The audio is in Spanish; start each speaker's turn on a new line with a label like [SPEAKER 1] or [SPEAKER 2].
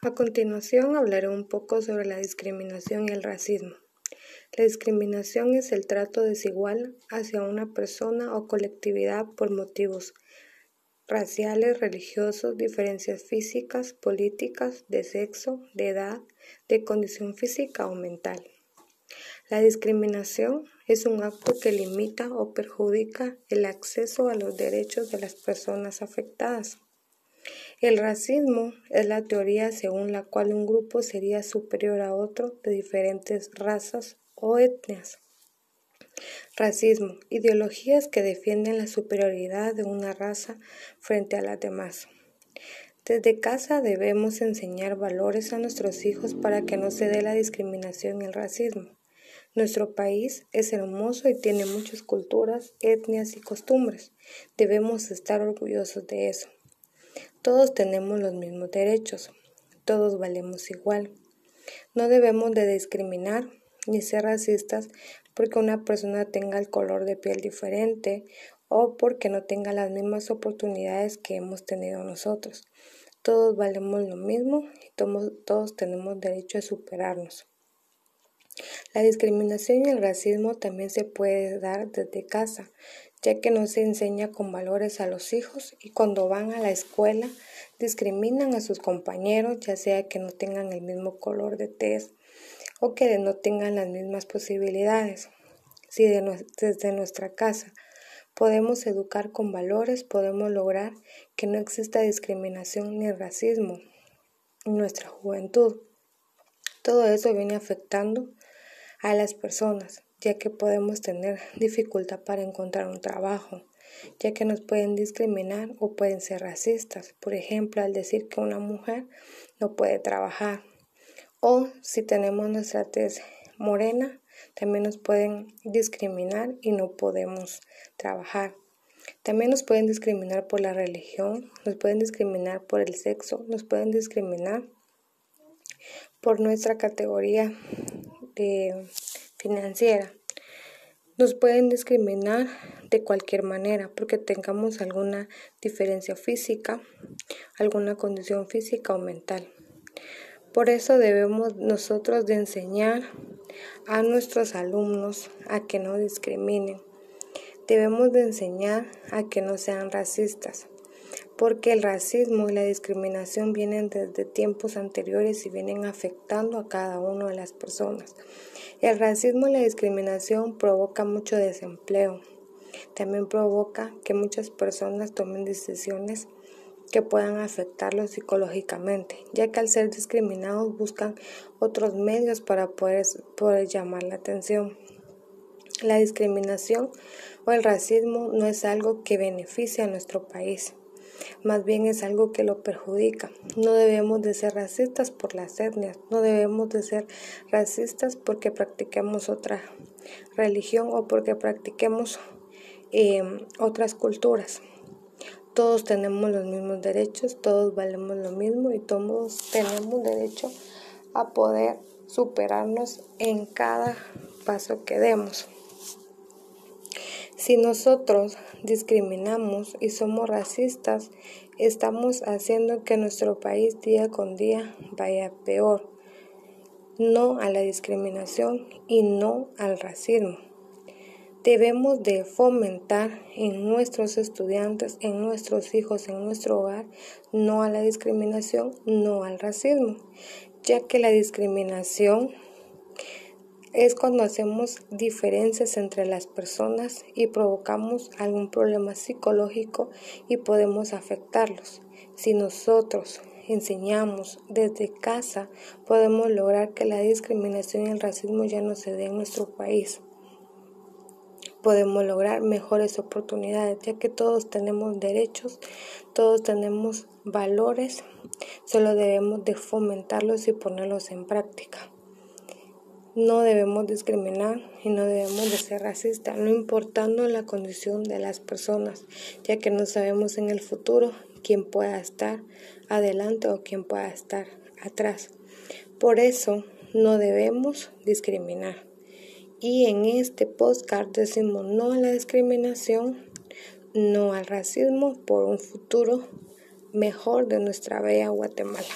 [SPEAKER 1] A continuación hablaré un poco sobre la discriminación y el racismo. La discriminación es el trato desigual hacia una persona o colectividad por motivos raciales, religiosos, diferencias físicas, políticas, de sexo, de edad, de condición física o mental. La discriminación es un acto que limita o perjudica el acceso a los derechos de las personas afectadas. El racismo es la teoría según la cual un grupo sería superior a otro de diferentes razas o etnias. Racismo, ideologías que defienden la superioridad de una raza frente a las demás. Desde casa debemos enseñar valores a nuestros hijos para que no se dé la discriminación y el racismo. Nuestro país es hermoso y tiene muchas culturas, etnias y costumbres. Debemos estar orgullosos de eso. Todos tenemos los mismos derechos, todos valemos igual. No debemos de discriminar ni ser racistas porque una persona tenga el color de piel diferente o porque no tenga las mismas oportunidades que hemos tenido nosotros. Todos valemos lo mismo y todos, tenemos derecho a superarnos. La discriminación y el racismo también se puede dar desde casa, ya que no se enseña con valores a los hijos y cuando van a la escuela discriminan a sus compañeros, ya sea que no tengan el mismo color de tez o que no tengan las mismas posibilidades. Si desde nuestra casa podemos educar con valores, podemos lograr que no exista discriminación ni racismo en nuestra juventud. Todo eso viene afectando a las personas, ya que podemos tener dificultad para encontrar un trabajo, ya que nos pueden discriminar o pueden ser racistas, por ejemplo, al decir que una mujer no puede trabajar, o si tenemos nuestra tez morena, también nos pueden discriminar y no podemos trabajar. También nos pueden discriminar por la religión, nos pueden discriminar por el sexo, nos pueden discriminar por nuestra categoría financiera. Nos pueden discriminar de cualquier manera porque tengamos alguna diferencia física, alguna condición física o mental. Por eso debemos nosotros de enseñar a nuestros alumnos a que no discriminen. Debemos de enseñar a que no sean racistas, porque el racismo y la discriminación vienen desde tiempos anteriores y vienen afectando a cada una de las personas. El racismo y la discriminación provoca mucho desempleo. También provoca que muchas personas tomen decisiones que puedan afectarlos psicológicamente, ya que al ser discriminados buscan otros medios para poder, poder llamar la atención. La discriminación o el racismo no es algo que beneficie a nuestro país más bien es algo que lo perjudica. No debemos de ser racistas por las etnias, no debemos de ser racistas porque practiquemos otra religión o porque practiquemos em, otras culturas. Todos tenemos los mismos derechos, todos valemos lo mismo y todos tenemos derecho a poder superarnos en cada paso que demos. Si nosotros discriminamos y somos racistas, estamos haciendo que nuestro país día con día vaya peor. No a la discriminación y no al racismo. Debemos de fomentar en nuestros estudiantes, en nuestros hijos, en nuestro hogar, no a la discriminación, no al racismo, ya que la discriminación es cuando hacemos diferencias entre las personas y provocamos algún problema psicológico y podemos afectarlos. Si nosotros enseñamos desde casa, podemos lograr que la discriminación y el racismo ya no se den en nuestro país. Podemos lograr mejores oportunidades, ya que todos tenemos derechos, todos tenemos valores, solo debemos de fomentarlos y ponerlos en práctica. No debemos discriminar y no debemos de ser racistas, no importando la condición de las personas, ya que no sabemos en el futuro quién pueda estar adelante o quién pueda estar atrás. Por eso no debemos discriminar. Y en este postcard decimos no a la discriminación, no al racismo por un futuro mejor de nuestra bella Guatemala.